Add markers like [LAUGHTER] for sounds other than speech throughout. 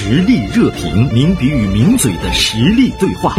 实力热评，名笔与名嘴的实力对话。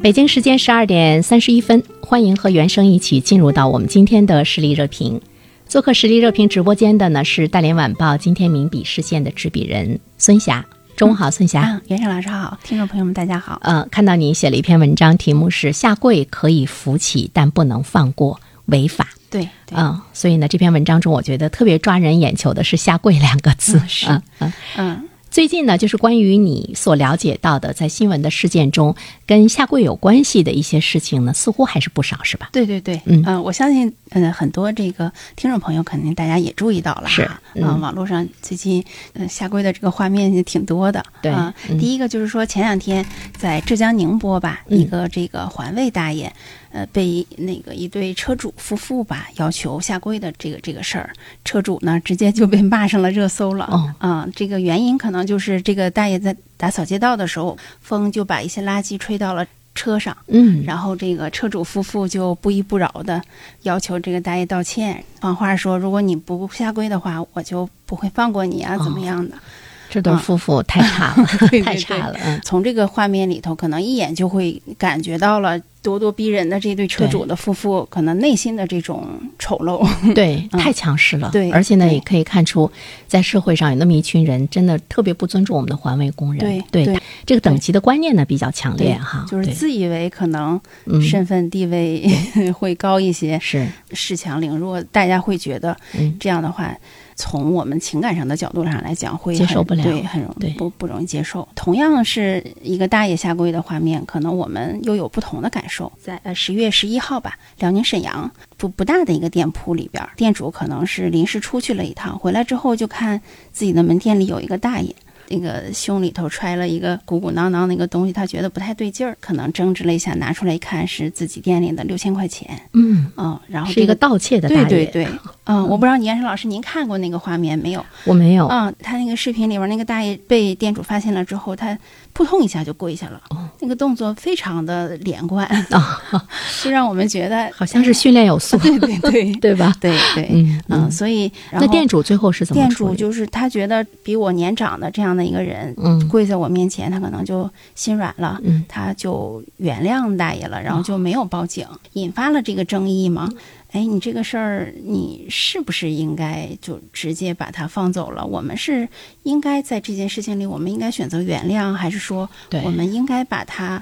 北京时间十二点三十一分，欢迎和原生一起进入到我们今天的实力热评。做客实力热评直播间的呢是大连晚报今天名笔视线的执笔人孙霞。中午好，孙霞。嗯，袁胜老师好，听众朋友们大家好。呃，看到你写了一篇文章，题目是“下跪可以扶起，但不能放过，违法”。对，对嗯，所以呢，这篇文章中，我觉得特别抓人眼球的是“下跪”两个字。嗯是嗯嗯。嗯最近呢，就是关于你所了解到的，在新闻的事件中跟下跪有关系的一些事情呢，似乎还是不少，是吧？对对对，嗯。呃我相信，呃，很多这个听众朋友肯定大家也注意到了哈，是嗯、嗯。网络上最近呃下跪的这个画面也挺多的，对啊嗯。第一个就是说前两天在浙江宁波吧，嗯。一个这个环卫大爷，呃，被那个一对车主夫妇吧要求下跪的这个这个事儿，车主呢直接就被骂上了热搜了，哦啊、这个原因可能就是这个大爷在打扫街道的时候，风就把一些垃圾吹到了车上。嗯，然后这个车主夫妇就不依不饶的要求这个大爷道歉，放话说如果你不下跪的话，我就不会放过你啊，哦怎么样的？这对夫妇太差了，[LAUGHS] 太差了。嗯，从这个画面里头，可能一眼就会感觉到了咄咄逼人的这对车主的夫妇可能内心的这种丑陋。[LAUGHS] 对，嗯太强势了。对而且呢，也可以看出，在社会上有那么一群人，真的特别不尊重我们的环卫工人。对对对这个等级的观念呢比较强烈哈。就是自以为可能嗯身份地位会高一些，[LAUGHS] 是恃强凌弱，大家会觉得嗯这样的话，从我们情感上的角度上来讲，会接受不了对，很容对不不容易接受。同样是一个大爷下跪的画面，可能我们又有不同的感受。在呃十月十一号吧，辽宁沈阳不不大的一个店铺里边，店主可能是临时出去了一趟，回来之后就看自己的门店里有一个大爷。那个胸里头揣了一个鼓鼓囊囊的一个东西，他觉得不太对劲儿，可能争执了一下，拿出来一看是自己店里的六千块钱，嗯，嗯，然后是一个这个盗窃的大爷。对对。对，嗯，我不知道严生老师您看过那个画面没有？我没有。嗯，他那个视频里边那个大爷被店主发现了之后，他扑通一下就跪下了，那个动作非常的连贯，啊，[LAUGHS] 就让我们觉得好像是训练有素，对对对。[LAUGHS] 对吧？对对，嗯嗯，所以然那后店主最后是怎么店主就是他觉得比我年长的这样的一个人，嗯。跪在我面前，他可能就心软了，嗯。他就原谅大爷了，然后就没有报警，引发了这个争议嘛。哎，你这个事儿，你是不是应该就直接把他放走了？我们是应该在这件事情里，我们应该选择原谅，还是说我们应该把他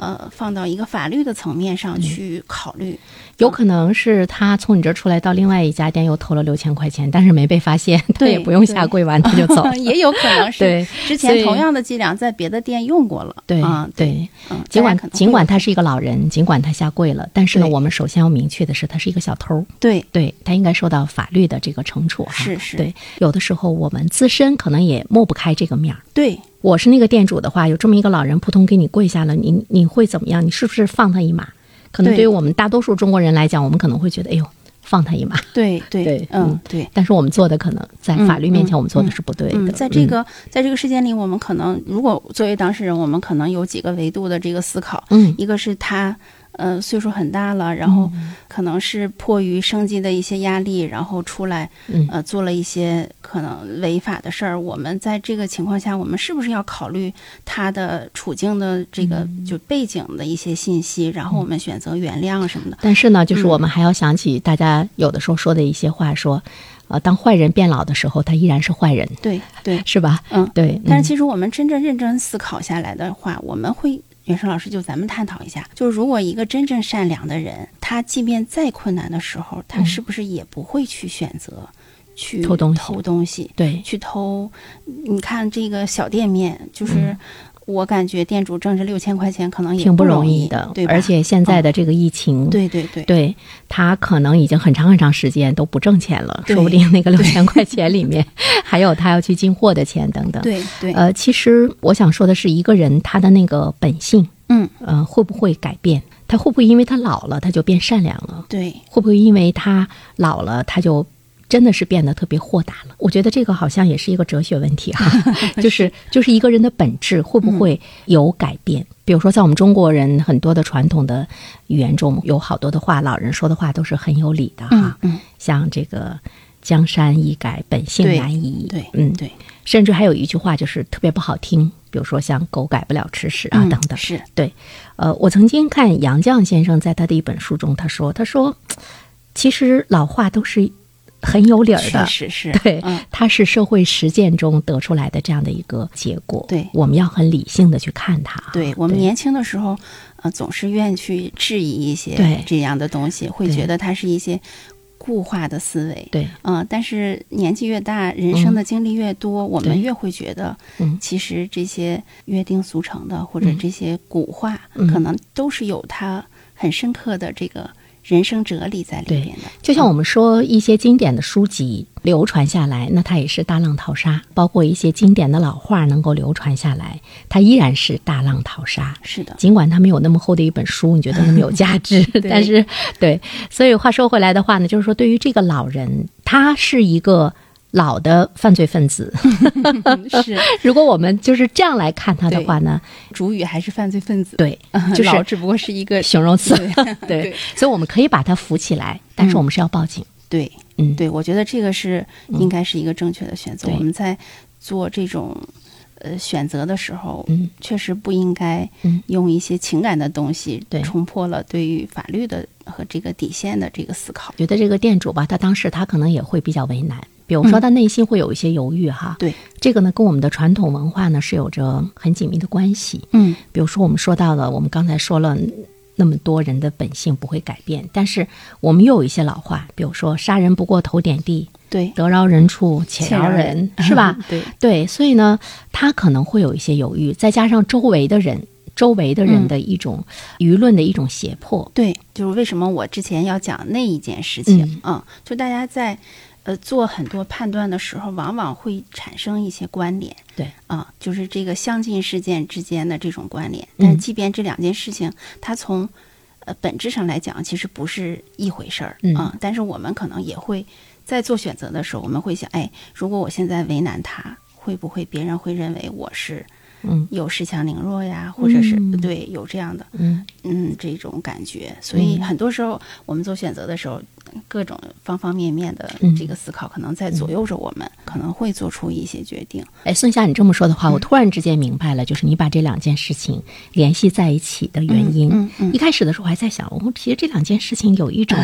呃放到一个法律的层面上去考虑？有可能是他从你这儿出来到另外一家店又偷了六千块钱，但是没被发现，他也不用下跪完他就走了。[LAUGHS] 也有可能 [LAUGHS] 是对之前同样的伎俩在别的店用过了。对啊，对，嗯，尽管尽管他是一个老人，尽管他下跪了，但是呢，我们首先要明确的是，他是一个小偷，对对他应该受到法律的这个惩处哈。是是对，有的时候我们自身可能也抹不开这个面儿。对我是那个店主的话，有这么一个老人扑通给你跪下了，你你会怎么样？你是不是放他一马？可能对对于我们大多数中国人来讲，我们可能会觉得，哎呦，放他一马。[LAUGHS] 对对对嗯嗯对。但是我们做的可能在法律面前，嗯我们做的是不对的。嗯，在这个在这个事件里，我们可能如果作为当事人，我们可能有几个维度的这个思考。嗯，一个是他呃岁数很大了，然后可能是迫于生计的一些压力，然后出来嗯呃做了一些可能违法的事儿。我们在这个情况下，我们是不是要考虑他的处境的这个嗯就背景的一些信息，然后我们选择原谅什么的？但是呢，就是嗯我们还要想起大家有的时候说的一些话，说，呃，当坏人变老的时候，他依然是坏人，对对，是吧？嗯。对。嗯但是其实我们真正认真思考下来的话，我们会。袁生老师，就咱们探讨一下，就是如果一个真正善良的人，他即便再困难的时候，他嗯。是不是也不会去选择去偷东西偷东西，对，去偷？你看这个小店面，就是嗯我感觉店主挣这六千块钱可能也挺不容易的，对？而且现在的这个疫情，对对对对他可能已经很长很长时间都不挣钱了，说不定那个六千块 [LAUGHS] 钱里面还有他要去进货的钱等等。对对，呃，其实我想说的是，一个人他的那个本性，嗯，呃，会不会改变？他会不会因为他老了他就变善良了？对会不会因为他老了他就真的是变得特别豁达了。我觉得这个好像也是一个哲学问题哈，[LAUGHS] 就是就是一个人的本质会不会有改变？比如说，在我们中国人很多的传统的语言中，有好多的话，老人说的话都是很有理的哈。嗯，像这个“江山易改，本性难移”。对，嗯，对。甚至还有一句话就是特别不好听，比如说像“狗改不了吃屎”啊等等。是对。呃，我曾经看杨绛先生在他的一本书中，他说：“他说，其实老话都是。”很有理儿的，是是，对，它是社会实践中得出来的这样的一个结果。对，我们要很理性的去看它。对我们年轻的时候，呃，总是愿意去质疑一些这样的东西，会觉得它是一些固化的思维。对，嗯，但是年纪越大，人生的经历越多，我们越会觉得，嗯，其实这些约定俗成的或者这些古话，可能都是有它很深刻的这个。人生哲理在里面的，就像我们说一些经典的书籍流传下来，那它也是大浪淘沙；包括一些经典的老话能够流传下来，它依然是大浪淘沙。是的，尽管它没有那么厚的一本书，你觉得那么有价 [LAUGHS] 值，但是对。所以话说回来的话呢，就是说对于这个老人，他是一个。老的犯罪分子。[LAUGHS] 是，[LAUGHS] 如果我们就是这样来看他的话呢，主语还是犯罪分子，对，[LAUGHS] 就是只不过是一个形容词，对，所以我们可以把他扶起来，但是我们是要报警，对，嗯，对，我觉得这个是应该是一个正确的选择。我们在做这种呃选择的时候，嗯，确实不应该用一些情感的东西对。冲破了对于法律的和这个底线的这个思考。觉得这个店主吧，他当时他可能也会比较为难。比如说，他内心会有一些犹豫，哈。对，这个呢，跟我们的传统文化呢是有着很紧密的关系。嗯，比如说，我们说到了，我们刚才说了那么多人的本性不会改变，但是我们又有一些老话，比如说“杀人不过头点地”，对，“得饶人处且饶人”，是吧？[LAUGHS] 对对，所以呢，他可能会有一些犹豫，再加上周围的人、周围的人的一种舆论的一种胁迫。对，就是为什么我之前要讲那一件事情嗯，就大家在。呃，做很多判断的时候，往往会产生一些关联。对，啊，就是这个相近事件之间的这种关联。但即便这两件事情，它从呃本质上来讲，其实不是一回事儿啊。但是我们可能也会在做选择的时候，我们会想，哎，如果我现在为难他，会不会别人会认为我是？嗯，有恃强凌弱呀，或者是对有这样的，嗯嗯，这种感觉。所以很多时候我们做选择的时候，各种方方面面的这个思考，可能在左右着我们，可能会做出一些决定。哎，孙霞，你这么说的话，我突然之间明白了，就是你把这两件事情联系在一起的原因。一开始的时候，我还在想，我们其实这两件事情有一种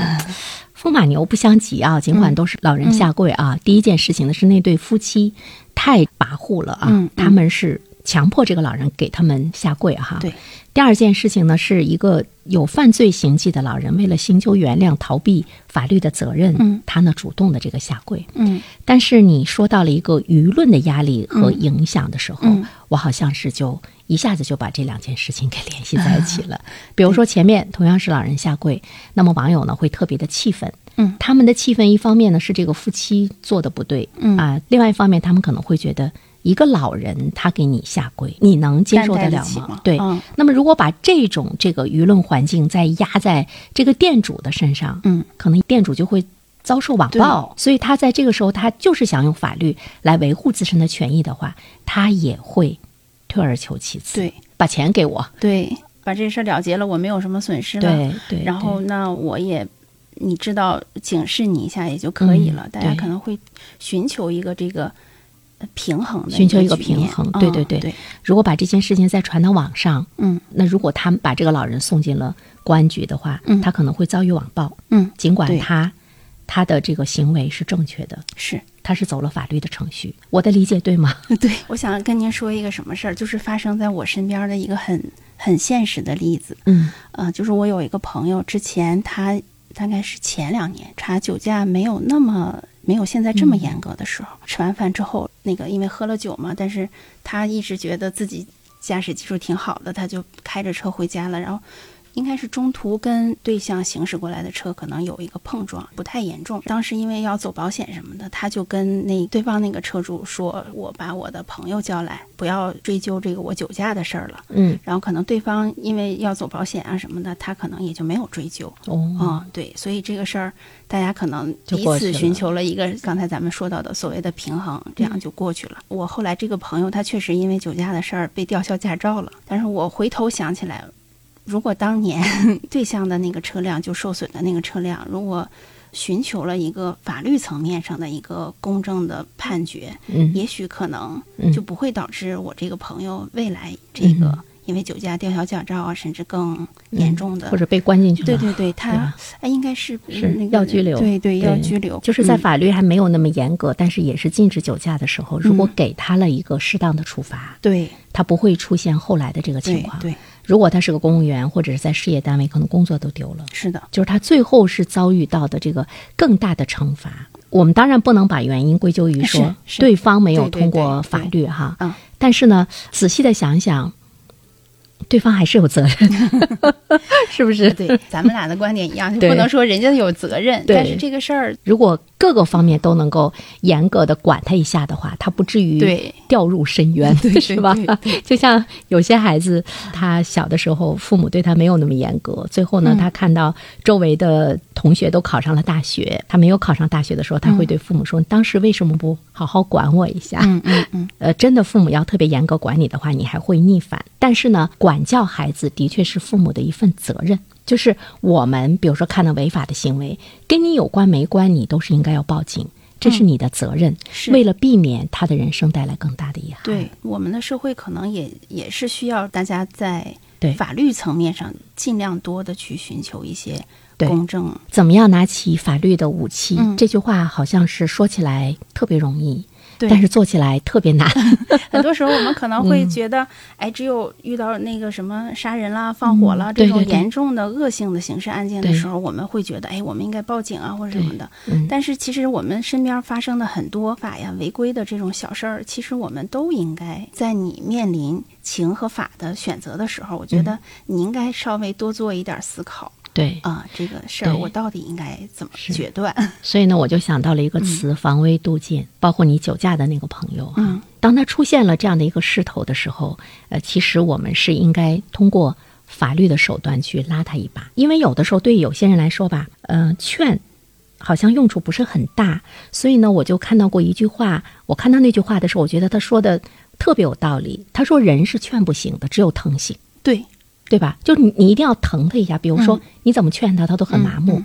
风马牛不相及啊，尽管都是老人下跪啊。第一件事情呢，是那对夫妻太跋扈了啊，他们是。强迫这个老人给他们下跪哈。对。第二件事情呢，是一个有犯罪行迹的老人，为了寻求原谅、逃避法律的责任，嗯，他呢主动的这个下跪，嗯。但是你说到了一个舆论的压力和影响的时候，我好像是就一下子就把这两件事情给联系在一起了。比如说前面同样是老人下跪，那么网友呢会特别的气愤，嗯，他们的气愤一方面呢是这个夫妻做的不对，嗯啊，另外一方面他们可能会觉得。一个老人，他给你下跪，你能接受得了吗？对。那么，如果把这种这个舆论环境再压在这个店主的身上，嗯，可能店主就会遭受网暴。所以他在这个时候，他就是想用法律来维护自身的权益的话，他也会退而求其次，对，把钱给我，对，把这事儿了结了，我没有什么损失了，对对。然后，那我也你知道警示你一下也就可以了。大家可能会寻求一个这个。平衡的，寻求一个平衡，对对对。如果把这件事情再传到网上，嗯，那如果他们把这个老人送进了公安局的话，嗯，他可能会遭遇网暴，嗯，尽管他他的这个行为是正确的，是。他是走了法律的程序，我的理解对吗？[LAUGHS] 对，我想跟您说一个什么事儿，就是发生在我身边的一个很很现实的例子，嗯，呃，就是我有一个朋友，之前他大概是前两年查酒驾没有那么。没有现在这么严格的时候，吃完饭之后，那个因为喝了酒嘛，但是他一直觉得自己驾驶技术挺好的，他就开着车回家了，然后应该是中途跟对向行驶过来的车可能有一个碰撞，不太严重。当时因为要走保险什么的，他就跟那对方那个车主说：“我把我的朋友叫来，不要追究这个我酒驾的事儿了。”嗯，然后可能对方因为要走保险啊什么的，他可能也就没有追究。哦，嗯，对，所以这个事儿大家可能彼此寻求了一个刚才咱们说到的所谓的平衡，这样就过去了。我后来这个朋友他确实因为酒驾的事儿被吊销驾照了，但是我回头想起来，如果当年 [LAUGHS] 对象的那个车辆就受损的那个车辆，如果寻求了一个法律层面上的一个公正的判决，嗯。也许可能嗯。就不会导致我这个朋友未来这个嗯。因为酒驾吊销驾照啊，甚至更严重的或者被关进去了。对对对，他哎应该是是那个要拘留。对对，要拘留，就是在嗯。法律还没有那么严格，但是也是禁止酒驾的时候，如果给他了一个适当的处罚，对。他不会出现后来的这个情对况。对，如果他是个公务员或者是在事业单位，可能工作都丢了。是的，就是他最后是遭遇到的这个更大的惩罚。我们当然不能把原因归咎于说对方没有通过法律哈，嗯。但是呢，仔细的想想，对方还是有责任，[LAUGHS] 是不是？对，咱们俩的观点一样，就不能说人家有责任，对。但是这个事儿，如果各个方面都能够严格的管他一下的话，他不至于对掉入深渊，[LAUGHS] 对是吧对？[LAUGHS] 就像有些孩子，他小的时候父母对他没有那么严格，最后呢，嗯他看到周围的同学都考上了大学，他没有考上大学的时候，他会对父母说：“当时为什么不好好管我一下？”嗯嗯嗯，[LAUGHS] 呃，真的父母要特别严格管你的话，你还会逆反。但是呢，管教孩子的确是父母的一份责任。就是我们比如说看到违法的行为，跟你有关没关，你都是应该要报警，这是你的责任，嗯是为了避免他的人生带来更大的遗憾。对，我们的社会可能也也是需要大家在对法律层面上尽量多的去寻求一些公正，怎么样拿起法律的武器？嗯这句话好像是说起来特别容易，对但是做起来特别难。[LAUGHS] 很多时候我们可能嗯。会觉得，哎，只有遇到那个什么杀人啦、放火啦、这种严重的恶性的刑事案件的时候，我们会觉得，哎，我们应该报警啊，或者什么的。嗯。但是其实我们身边发生的很多法呀、违规的这种小事儿，其实我们都应该在你面临情和法的选择的时候，我觉嗯。得你应该稍微多做一点思考对，啊，这个事儿我到底应该怎么是。决断？所以呢，我就想到了一个词“防微杜渐”，包括你酒驾的那个朋友啊、嗯。当他出现了这样的一个势头的时候，呃，其实我们是应该通过法律的手段去拉他一把，因为有的时候对有些人来说吧，呃，劝好像用处不是很大，所以呢，我就看到过一句话，我看到那句话的时候，我觉得他说的特别有道理。他说：“人是劝不醒的，只有疼醒。”对，对吧？就是你，你一定要疼他一下。比如说，嗯你怎么劝他，他都很麻木。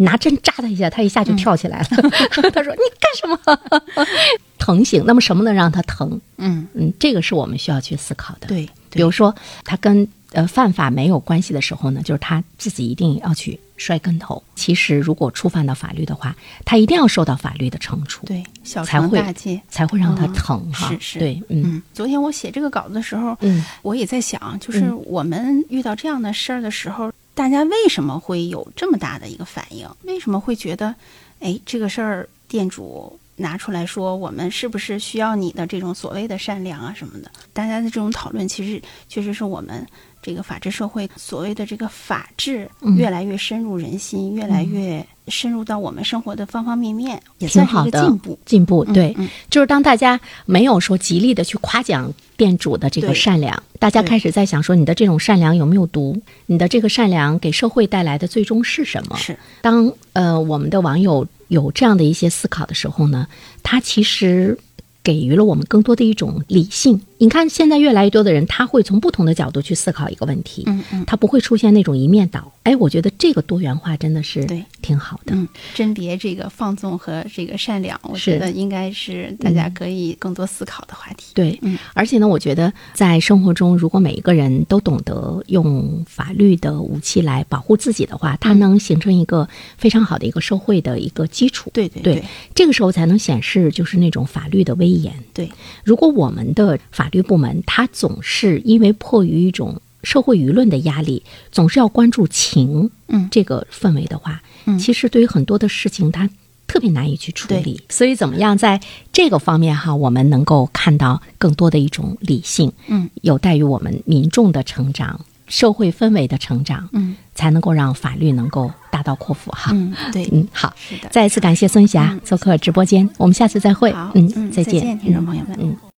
拿针扎他一下，他一下就跳起来了。[LAUGHS] 他说：“你干什么？” [LAUGHS] 疼醒。那么什么能让他疼？嗯，嗯，这个是我们需要去思考的。，对，比如说他跟呃犯法没有关系的时候呢，就是他自己一定要去摔跟头。其实如果触犯到法律的话，他一定要受到法律的惩处，对，小才会惩大戒。才会让他嗯疼哈。是是对，嗯嗯，昨天我写这个稿子的时候，嗯我也在想，就是嗯我们遇到这样的事儿的时候，大家为什么会有这么大的一个反应？为什么会觉得，哎，这个事儿店主拿出来说，我们是不是需要你的这种所谓的善良啊什么的？大家的这种讨论，其实确实是我们这个法治社会所谓的这个法治嗯。越来越深入人心，越来越深入到我们生活的方方面面，也挺算是一个好的进步。进步，嗯对，嗯。就是当大家没有说极力的去夸奖店主的这个善良，大家开始在想说你的这种善良有没有毒？你的这个善良给社会带来的最终是什么？是，当呃我们的网友有这样的一些思考的时候呢，他其实给予了我们更多的一种理性。你看，现在越来越多的人，他会从不同的角度去思考一个问题，嗯嗯他不会出现那种一面倒。哎，我觉得这个多元化真的是对挺好的。嗯，甄别这个放纵和这个善良，我觉得应该是大家可以更多思考的话题。对，嗯而且呢，我觉得在生活中，如果每一个人都懂得用法律的武器来保护自己的话，它能形成一个非常好的一个社会的一个基础。对对对，这个时候才能显示就是那种法律的威严。对如果我们的法律部门他总是因为迫于一种社会舆论的压力，总是要关注情嗯这个氛围的话，嗯其实对于很多的事情它。特别难以去处理，所以怎么样在这个方面哈，我们能够看到更多的一种理性，嗯，有待于我们民众的成长社会氛围的成长，嗯才能够让法律能够大刀阔斧哈。嗯，对，嗯，好，是的。再一次感谢孙霞做客直播间，我们下次再会。嗯，再见，听众朋友们。嗯。